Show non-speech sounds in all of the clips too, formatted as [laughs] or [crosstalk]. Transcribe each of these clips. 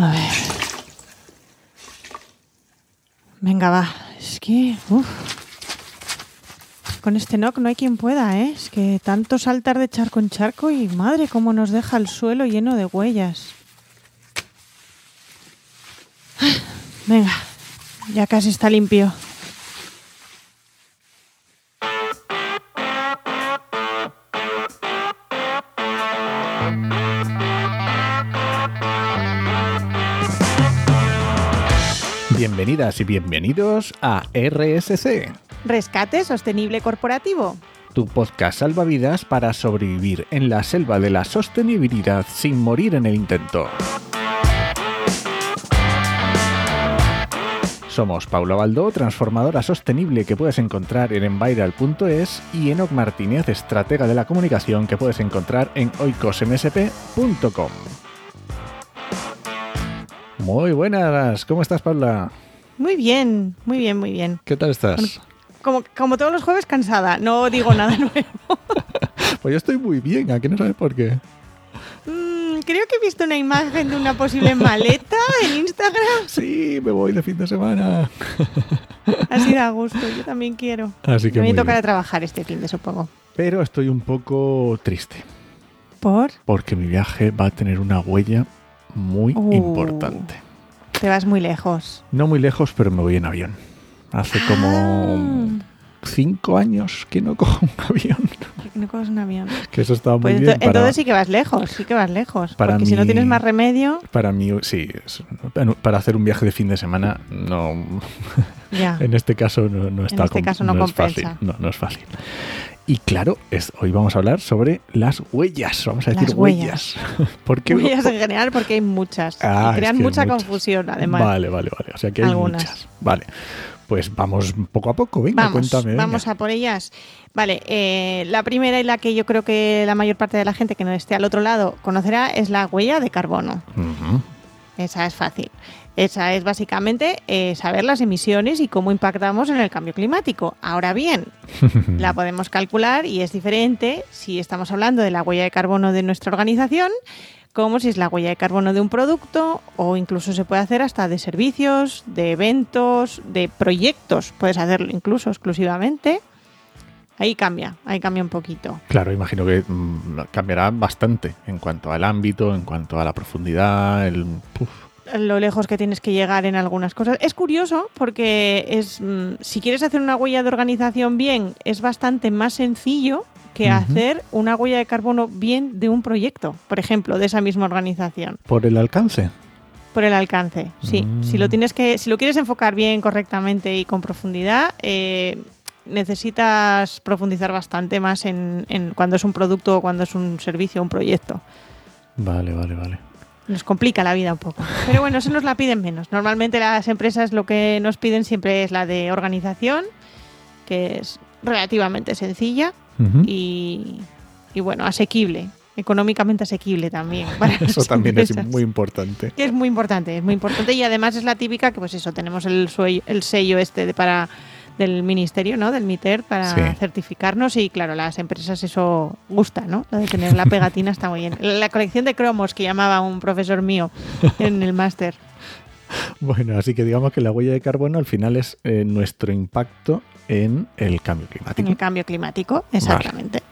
A ver. Venga, va. Es que. Con este knock no hay quien pueda, ¿eh? Es que tanto saltar de charco en charco y madre, cómo nos deja el suelo lleno de huellas. Ah, Venga, ya casi está limpio. Bienvenidas y bienvenidos a RSC, Rescate sostenible corporativo. tu podcast salvavidas para sobrevivir en la selva de la sostenibilidad sin morir en el intento. Somos Paula Baldó, transformadora sostenible que puedes encontrar en enviral.es y Enoc Martínez, estratega de la comunicación que puedes encontrar en oicosmsp.com. Muy buenas, ¿cómo estás Paula? Muy bien, muy bien, muy bien. ¿Qué tal estás? Como, como todos los jueves, cansada. No digo nada [laughs] nuevo. [laughs] Pues yo estoy muy bien, ¿a qué no sabes por qué? Mm, creo que he visto una imagen de una posible maleta en Instagram. Sí, me voy de fin de semana. [laughs] Así da gusto, yo también quiero. Así que Me tocará trabajar este fin de supongo. Pero estoy un poco triste, ¿Por? porque mi viaje va a tener una huella muy Uh. importante. Te vas muy lejos. No muy lejos, pero me voy en avión. Hace como cinco años que no cojo un avión. Ah, ¿por qué no coges un avión? [laughs] Que eso estaba muy Pues bien ento- para, entonces sí que vas lejos, sí que vas lejos. para porque si no mí- tienes más remedio, para mí, sí, es- para hacer un viaje de fin de semana no, ya. [laughs] En este caso no, no está este com- caso no es fácil. compensa. No, no es fácil. Y claro, es- hoy vamos a hablar sobre las huellas. Vamos a decir Las huellas. huellas. [laughs] Porque Huellas en general porque hay muchas. Ah, crean es que hay mucha muchas. confusión, además. Vale, vale, vale. O sea que hay Algunas. muchas. Vale. Pues vamos poco a poco. Venga, Vamos, cuéntame. venga. vamos a por ellas. Vale, eh, la primera y la que yo creo que la mayor parte de la gente que no esté al otro lado conocerá es la huella de carbono. Esa es fácil. Esa es básicamente eh, saber las emisiones y cómo impactamos en el cambio climático. Ahora bien, [laughs] la podemos calcular y es diferente si estamos hablando de la huella de carbono de nuestra organización como si es la huella de carbono de un producto o incluso se puede hacer hasta de servicios, de eventos, de proyectos. Puedes hacerlo incluso exclusivamente. Ahí cambia, ahí cambia un poquito. Claro, imagino que mm, cambiará bastante en cuanto al ámbito, en cuanto a la profundidad, el... Uf. Lo lejos que tienes que llegar en algunas cosas. Es curioso porque es mm, si quieres hacer una huella de organización bien, es bastante más sencillo que hacer una huella de carbono bien de un proyecto, por ejemplo, de esa misma organización, por el alcance. por el alcance. Sí, Mm. si lo tienes que, si lo quieres enfocar bien, correctamente y con profundidad, eh, necesitas profundizar bastante más en, en cuando es un producto o cuando es un servicio un proyecto. Vale, vale, vale. Nos complica la vida un poco. Pero bueno, eso nos la piden menos. Normalmente las empresas lo que nos piden siempre es la de organización, que es relativamente sencilla y, y, bueno, asequible, económicamente asequible también. [laughs] para Eso también es muy importante. Es muy importante, es muy importante y además es la típica que pues eso, tenemos el, suello- el sello este de para del ministerio, ¿no? Del MITER para Sí. certificarnos y claro, las empresas eso gusta, ¿no? Lo de tener la pegatina está muy bien. La colección de cromos que llamaba un profesor mío en el máster. Bueno, así que digamos que la huella de carbono al final es eh, nuestro impacto en el cambio En climático. el cambio climático, exactamente. Vale.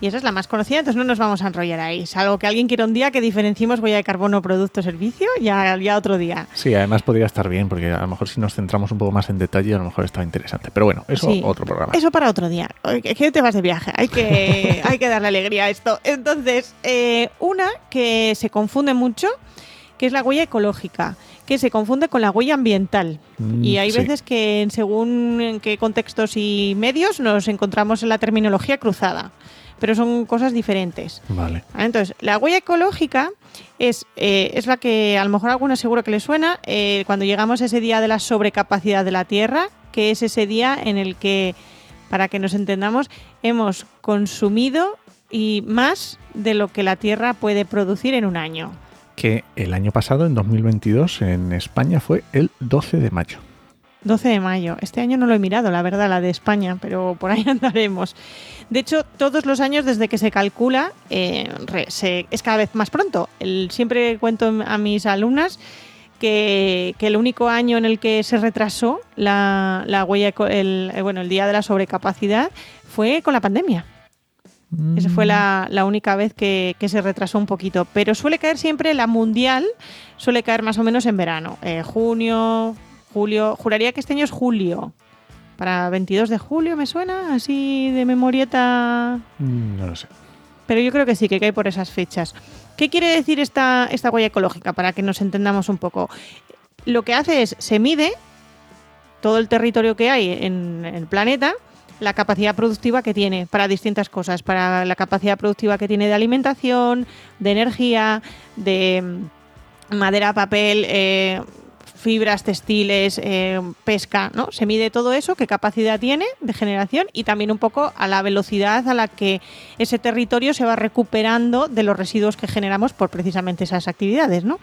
Y esa es la más conocida, entonces no nos vamos a enrollar ahí. Salvo que alguien quiera un día que diferenciemos huella de carbono producto servicio, ya, ya otro día. Sí, además podría estar bien, porque a lo mejor si nos centramos un poco más en detalle, a lo mejor está interesante. Pero bueno, eso Sí. otro programa. Eso para otro día. Que te vas de viaje. Hay que, [laughs] hay que darle alegría a esto. Entonces, eh, una que se confunde mucho, que es la huella ecológica, que se confunde con la huella ambiental. Mm, Y hay sí. veces que en según en qué contextos y medios nos encontramos en la terminología cruzada. Pero son cosas diferentes. Vale. ¿Vale? Entonces, la huella ecológica es, eh, es la que a lo mejor a alguna seguro que le suena eh, cuando llegamos a ese día de la sobrecapacidad de la Tierra, que es ese día en el que, para que nos entendamos, hemos consumido y más de lo que la Tierra puede producir en un año. Que el año pasado, en 2022, en España fue el 12 de mayo. 12 de mayo. Este año no lo he mirado, la verdad, la de España, pero por ahí [laughs] andaremos. De hecho, todos los años desde que se calcula eh, es cada vez más pronto. siempre cuento a mis alumnas que, el único año en el que se retrasó la, huella, el, eh, bueno, el día de la sobrecapacidad fue con la pandemia. Esa fue la, única vez que, se retrasó un poquito. Pero suele caer siempre la mundial, suele caer más o menos en verano. Eh, junio, julio. Juraría que este año es julio. Para 22 de julio me suena, así de memorieta. Mm, no lo sé. Pero yo creo que sí, que cae por esas fechas. ¿Qué quiere decir esta, esta huella ecológica? Para que nos entendamos un poco. Lo que hace es, se mide todo el territorio que hay en el planeta, la capacidad productiva que tiene para distintas cosas, para la capacidad productiva que tiene de alimentación, de energía, de madera, papel, eh, fibras textiles, eh, pesca, ¿no? Se mide todo eso, qué capacidad tiene de generación y también un poco a la velocidad a la que ese territorio se va recuperando de los residuos que generamos por precisamente esas actividades, ¿no?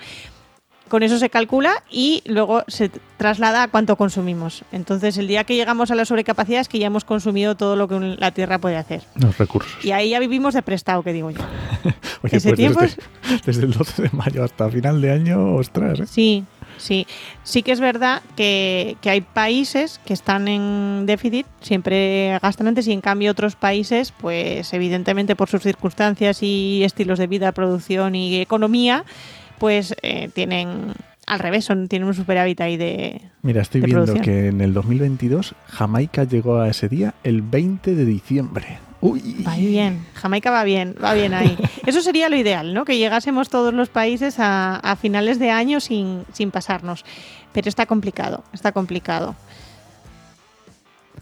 Con eso se calcula y luego se traslada a cuánto consumimos. Entonces, el día que llegamos a la sobrecapacidad es que ya hemos consumido todo lo que la Tierra puede hacer. Los recursos. Y ahí ya vivimos de prestado, que digo yo. [laughs] Oye, Ese pues tiempo desde, [laughs] desde, el 12 de mayo hasta final de año, ostras. ¿eh? Sí, Sí, sí que es verdad que, hay países que están en déficit, siempre gastan antes, y en cambio otros países, pues evidentemente por sus circunstancias y estilos de vida, producción y economía, pues eh, tienen al revés, son, tienen un superávit ahí de. Mira, estoy viendo que en el 2022 Jamaica llegó a ese día el 20 de diciembre. Uy. Va bien, Jamaica va bien, va bien ahí. [laughs] Eso sería lo ideal, ¿no? Que llegásemos todos los países a, finales de año sin, pasarnos. Pero está complicado, está complicado.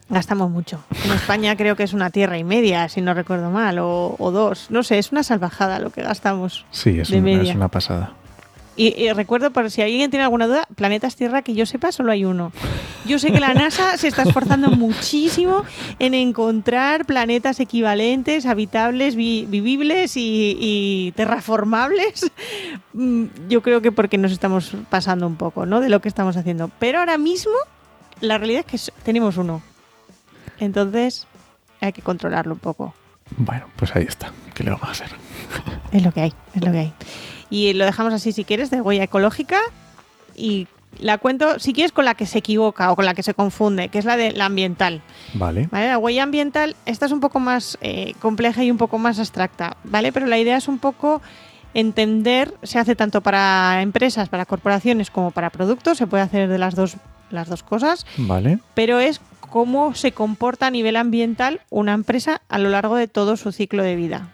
Gastamos mucho. En España creo que es una tierra y media, si no recuerdo mal, o, dos. No sé, es una salvajada lo que gastamos. Sí, es, una, es una pasada. Y, recuerdo, por si alguien tiene alguna duda, planetas Tierra, que yo sepa, solo hay uno. Yo sé que la NASA se está esforzando [laughs] muchísimo en encontrar planetas equivalentes, habitables, vivibles y, terraformables. Mm, yo creo que porque nos estamos pasando un poco, ¿no? De lo que estamos haciendo. Pero ahora mismo, la realidad es que tenemos uno. Entonces, hay que controlarlo un poco. Bueno, pues ahí está. ¿Qué le vamos a hacer? [laughs] Es lo que hay, es lo que hay. Y lo dejamos así si quieres, de huella ecológica. Y la cuento, si quieres, con la que se equivoca o con la que se confunde, que es la de la ambiental. Vale. La huella ambiental, esta es un poco más eh, compleja y un poco más abstracta, ¿vale? Pero la idea es un poco entender, se hace tanto para empresas, para corporaciones como para productos, se puede hacer de las dos, las dos cosas. Vale. Pero es cómo se comporta a nivel ambiental una empresa a lo largo de todo su ciclo de vida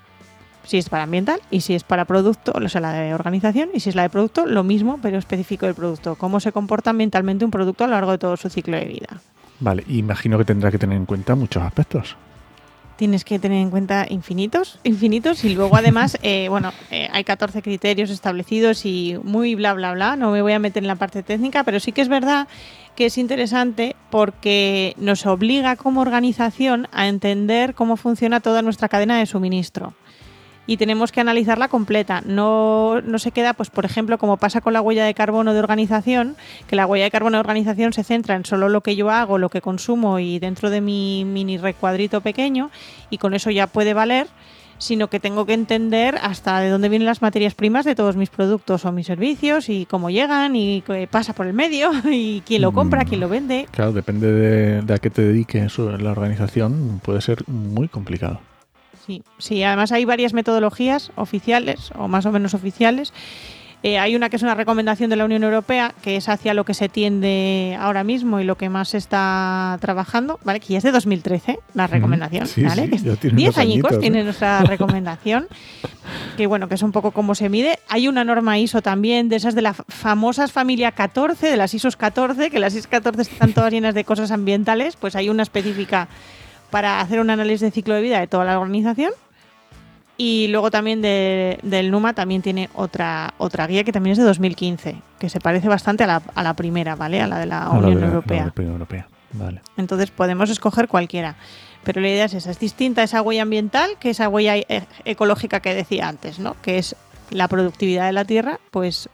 si es para ambiental y si es para producto, o sea, la de organización, y si es la de producto, lo mismo, pero específico del producto. Cómo se comporta ambientalmente un producto a lo largo de todo su ciclo de vida. Vale, imagino que tendrá que tener en cuenta muchos aspectos. Tienes que tener en cuenta infinitos, infinitos, y luego además, [laughs] eh, bueno, eh, hay 14 criterios establecidos y muy bla, bla, bla. No me voy a meter en la parte técnica, pero sí que es verdad que es interesante porque nos obliga como organización a entender cómo funciona toda nuestra cadena de suministro y tenemos que analizarla completa. No, no se queda, pues por ejemplo, como pasa con la huella de carbono de organización, que la huella de carbono de organización se centra en solo lo que yo hago, lo que consumo y dentro de mi mini recuadrito pequeño y con eso ya puede valer sino que tengo que entender hasta de dónde vienen las materias primas de todos mis productos o mis servicios y cómo llegan y qué pasa por el medio [laughs] y quién lo compra, quién lo vende. Claro, depende de, de a qué te dediques la organización, puede ser muy complicado. Sí, sí, además hay varias metodologías oficiales o más o menos oficiales. Eh, hay una que es una recomendación de la Unión Europea, que es hacia lo que se tiende ahora mismo y lo que más se está trabajando, ¿vale? Que ya es de 2013, la recomendación, ¿vale? 10 añicos ¿eh? tiene nuestra [laughs] recomendación, que bueno, que es un poco cómo se mide. Hay una norma ISO también, de esas de las famosas familia 14, de las ISOs 14, que las ISO 14 están todas llenas de cosas ambientales, pues hay una específica para hacer un análisis de ciclo de vida de toda la organización. Y luego también del NUMA también tiene otra, otra guía que también es de 2015, que se parece bastante a la, a la primera, ¿vale? A la de la Unión Europea. Europea. Vale. Entonces podemos escoger cualquiera. Pero la idea es esa, es distinta esa huella ambiental que esa huella e, ecológica que decía antes, ¿no? Que es la productividad de la tierra, pues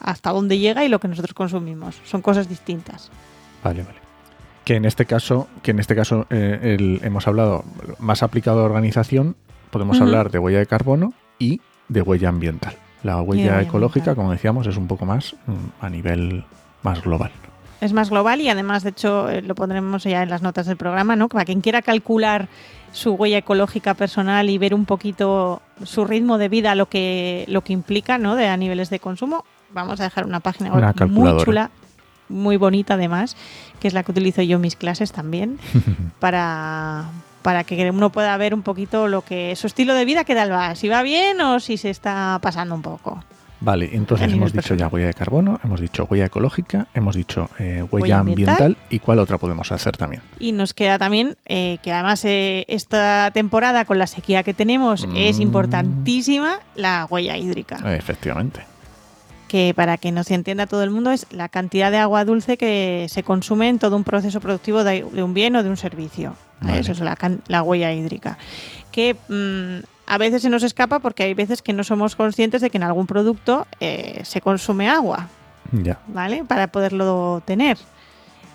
hasta dónde llega y lo que nosotros consumimos. Son cosas distintas. Vale, vale. Que en este caso, que en este caso eh, el- hemos hablado más aplicado a organización, podemos hablar de huella de carbono y de huella ambiental. La huella ecológica, ambiental. como decíamos, es un poco más mm, a nivel más global. Es más global y además, de hecho, eh, lo pondremos ya en las notas del programa, ¿no? Para quien quiera calcular su huella ecológica personal y ver un poquito su ritmo de vida, lo que, lo que implica, ¿no? De a niveles de consumo, vamos a dejar una página web Una muy chula, muy bonita además, que es la que utilizo yo en mis clases también, [laughs] para, para que uno pueda ver un poquito lo que su estilo de vida, qué tal va, si va bien o si se está pasando un poco. Vale, entonces hemos dicho ya huella de carbono, hemos dicho huella ecológica, hemos dicho eh, huella, Huella ambiental. ambiental. y cuál otra podemos hacer también. Y nos queda también eh, que además eh, esta temporada con la sequía que tenemos es Mm. importantísima la huella hídrica, efectivamente. Que para que nos entienda todo el mundo es la cantidad de agua dulce que se consume en todo un proceso productivo de, de un bien o de un servicio. Vale. Eso es la, la huella hídrica. Que mm, a veces se nos escapa porque hay veces que no somos conscientes de que en algún producto eh, se consume agua. Ya. ¿vale? Para poderlo tener.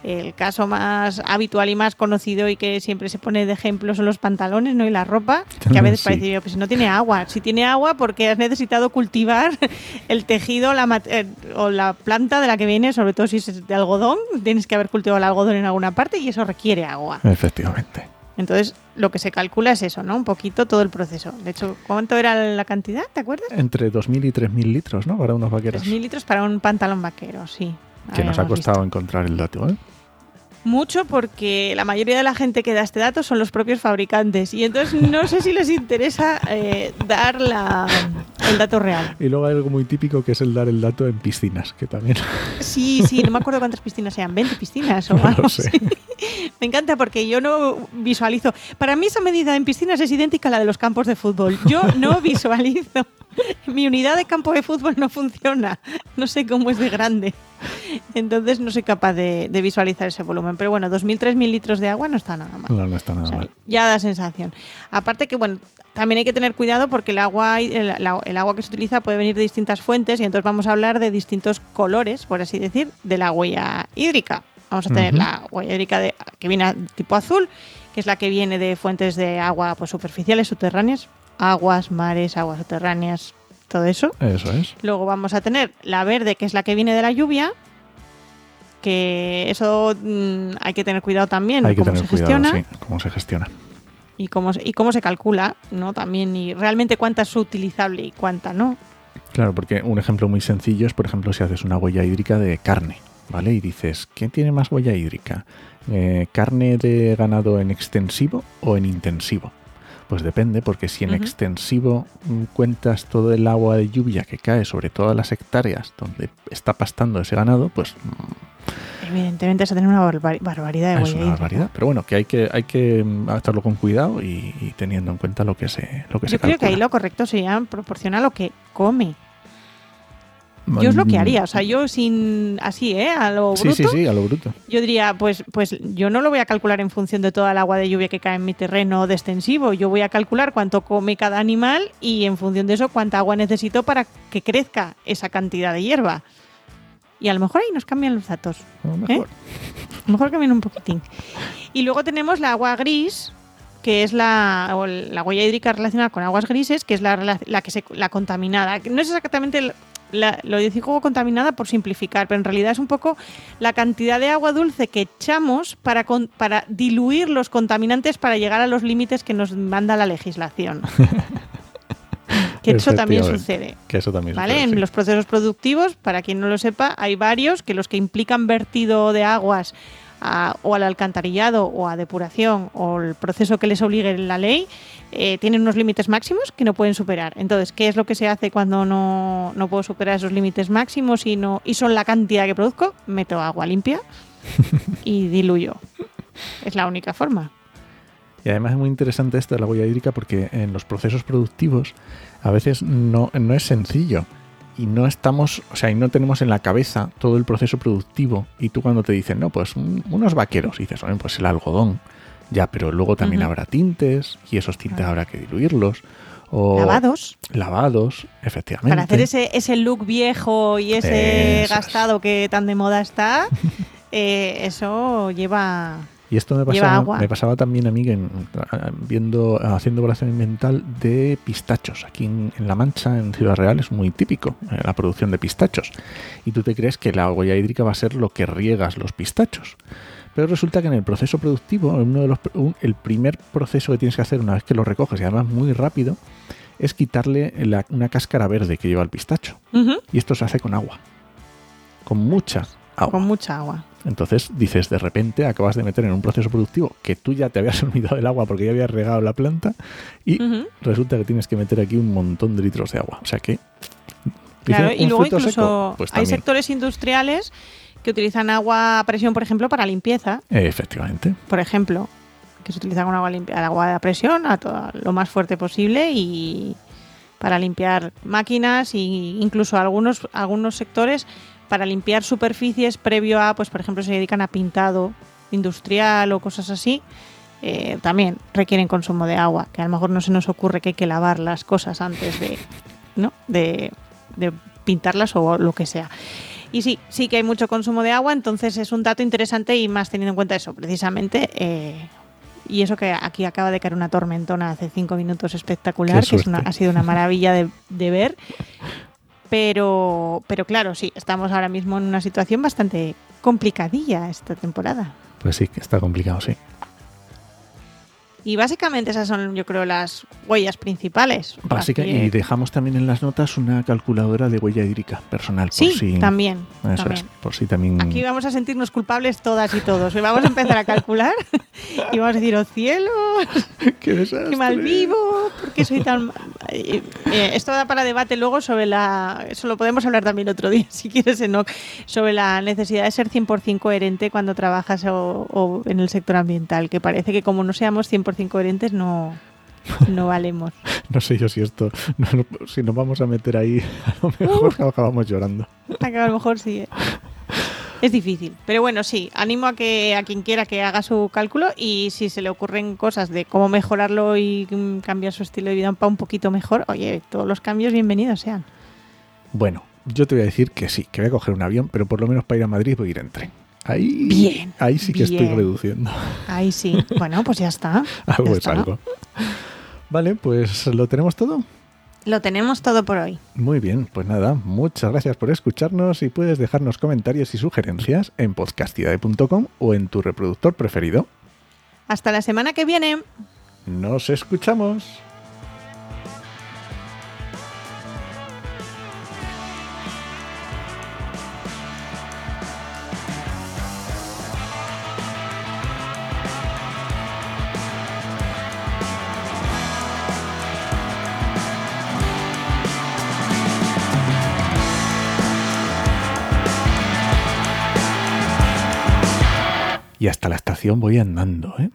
El caso más habitual y más conocido y que siempre se pone de ejemplo son los pantalones ¿no? y la ropa, que a veces Sí. parece, yo, pues no tiene agua, si tiene agua porque has necesitado cultivar [laughs] el tejido la eh, o la planta de la que viene, sobre todo si es de algodón, tienes que haber cultivado el algodón en alguna parte y eso requiere agua. Efectivamente. Entonces, lo que se calcula es eso, ¿no? Un poquito todo el proceso. De hecho, ¿cuánto era la cantidad? ¿Te acuerdas? Entre 2.000 y 3.000 litros, ¿no? Para unos vaqueros. 3.000 litros para un pantalón vaquero, sí. Que nos ha visto. costado encontrar el dato, ¿eh? Mucho porque la mayoría de la gente que da este dato son los propios fabricantes y entonces no sé si les interesa eh, dar la- el dato real. Y luego hay algo muy típico que es el dar el dato en piscinas, que también [laughs] Sí, sí, no me acuerdo cuántas piscinas sean, 20 piscinas o no algo lo sé. así. Me encanta porque yo no visualizo. Para mí esa medida en piscinas es idéntica a la de los campos de fútbol. Yo no visualizo. [laughs] Mi unidad de campo de fútbol no funciona. No sé cómo es de grande. Entonces no soy capaz de, de visualizar ese volumen. Pero bueno, 2.000, 3.000 litros de agua no está nada mal. No, no está nada O sea, mal. ya da sensación. Aparte que, bueno, también hay que tener cuidado porque el agua, el, agua que se utiliza puede venir de distintas fuentes y entonces vamos a hablar de distintos colores, por así decir, de la huella hídrica. Vamos a tener la huella hídrica de, que viene tipo azul, que es la que viene de fuentes de agua pues, superficiales, subterráneas, aguas, mares, aguas subterráneas, todo eso. Eso es. Luego vamos a tener la verde, que es la que viene de la lluvia, que eso mm, hay que tener cuidado también, Hay que cómo tener se cuidado, gestiona sí, cómo se gestiona. y cómo, se- y cómo se calcula, ¿no? También, y realmente cuánta es utilizable y cuánta no. Claro, porque un ejemplo muy sencillo es, por ejemplo, si haces una huella hídrica de carne, ¿vale? Y dices, ¿qué tiene más huella hídrica? Eh, ¿Carne de ganado en extensivo o en intensivo? Pues depende, porque si en extensivo cuentas todo el agua de lluvia que cae sobre todas las hectáreas donde está pastando ese ganado, pues mm, Evidentemente vas a tener una barbar- barbaridad de es una barbaridad. Pero bueno, que hay que, hay que mm, hacerlo con cuidado y, y teniendo en cuenta lo que se, lo que se Yo creo que ahí lo correcto sería proporcionar lo que come. Yo es lo que Mm, haría, o sea, yo sin así, ¿eh? A lo Sí, bruto, sí, sí, a lo bruto. yo diría, pues, pues yo no lo voy a calcular en función de toda el agua de lluvia que cae en mi terreno de extensivo. Yo voy a calcular cuánto come cada animal y en función de eso cuánta agua necesito para que crezca esa cantidad de hierba. Y a lo mejor ahí nos cambian los datos. A lo mejor. A lo mejor cambian un poquitín. Y luego tenemos la agua gris, que es la, o la huella hídrica relacionada con aguas grises, que es la, rela- la que se, la contaminada. No es exactamente la- lo digo contaminada por simplificar, pero en realidad es un poco la cantidad de agua dulce que echamos para, con- para diluir los contaminantes para llegar a los límites que nos manda la legislación. [laughs] que eso también sucede. Que eso también ¿Vale? sucede, En los procesos productivos, para quien no lo sepa, hay varios que los que implican vertido de aguas a- o al alcantarillado o a depuración o el proceso que les obligue la ley, eh, tienen unos límites máximos que no pueden superar. Entonces, ¿qué es lo que se hace cuando no, no puedo superar esos límites máximos y, no, y son la cantidad que produzco? Meto agua limpia y [laughs] diluyo. Es la única forma. Y además es muy interesante esto de la huella hídrica porque en los procesos productivos a veces no, no es sencillo y no estamos, o sea, y no tenemos en la cabeza todo el proceso productivo y tú cuando te dicen, no, pues un- unos vaqueros, y dices, "Oye, pues el algodón, ya, pero luego también habrá tintes y esos tintes habrá que diluirlos. O Lavados. Lavados, efectivamente. Para hacer ese, ese look viejo y ese gastado que tan de moda está, [laughs] eh, eso lleva Y esto me pasaba, me pasaba también a mí que en- viendo, haciendo evaluación ambiental de pistachos. Aquí en, en La Mancha, en Ciudad Real, es muy típico eh, la producción de pistachos. Y tú te crees que la huella hídrica va a ser lo que riegas los pistachos. Pero resulta que en el proceso productivo, uno de los, un- el primer proceso que tienes que hacer una vez que lo recoges, y además muy rápido, es quitarle la- una cáscara verde que lleva el pistacho. Y esto se hace con agua. Con mucha agua. con mucha agua. Entonces dices, de repente acabas de meter en un proceso productivo que tú ya te habías [laughs] olvidado del agua porque ya habías regado la planta y resulta que tienes que meter aquí un montón de litros de agua. O sea que... Claro, y ¿un luego incluso? Pues hay sectores industriales que utilizan agua a presión, por ejemplo, para limpieza, efectivamente. por ejemplo, que se utiliza con agua limpia, agua a presión a todo, lo más fuerte posible y para limpiar máquinas e incluso algunos algunos sectores para limpiar superficies previo a, pues por ejemplo, se dedican a pintado industrial o cosas así. eh, también requieren consumo de agua, que a lo mejor no se nos ocurre que hay que lavar las cosas antes de, ¿no? de, de pintarlas o lo que sea. Y sí, sí que hay mucho consumo de agua, entonces es un dato interesante y más teniendo en cuenta eso, precisamente. eh, y eso que aquí acaba de caer una tormentona hace cinco minutos espectacular, que es una- ha sido una maravilla de, de ver. Pero, pero claro, sí, estamos ahora mismo en una situación bastante complicadilla esta temporada. Pues sí, que está complicado, sí. Y básicamente esas son, yo creo, las huellas principales. Básica, y dejamos también en las notas una calculadora de huella hídrica personal. por Sí, si, también. Eso también. es, por si también... Aquí vamos a sentirnos culpables todas y todos. Y vamos a empezar a calcular [laughs] y vamos a decir, oh cielo, [laughs] ¡Qué desastre! qué mal vivo, ¿por qué soy tan... mal?". Eh, eh, esto da para debate luego sobre la... Eso lo podemos hablar también otro día, [laughs] si quieres, Enoch, sobre la necesidad de ser 100% coherente cuando trabajas o, o en el sector ambiental, que parece que como no seamos 100% coherentes no, no valemos. [laughs] No sé yo si esto, no, si nos vamos a meter ahí, [laughs] a lo mejor acabamos llorando. Que a lo mejor sí. Es difícil. Pero bueno, sí, animo a que a quien quiera que haga su cálculo y si se le ocurren cosas de cómo mejorarlo y mm, cambiar su estilo de vida para un poquito mejor, oye, todos los cambios bienvenidos sean. Bueno, yo te voy a decir que sí, que voy a coger un avión, pero por lo menos para ir a Madrid voy a ir en tren. Ahí, Bien, ahí sí que estoy reduciendo. Ahí sí. [laughs] Bueno, pues ya está. Algo Ya es está. algo. Vale, pues lo tenemos todo. Lo tenemos todo por hoy. Muy bien, pues nada, muchas gracias por escucharnos y puedes dejarnos comentarios y sugerencias en podcastidade.com o en tu reproductor preferido. Hasta la semana que viene. Nos escuchamos. Voy andando, ¿eh?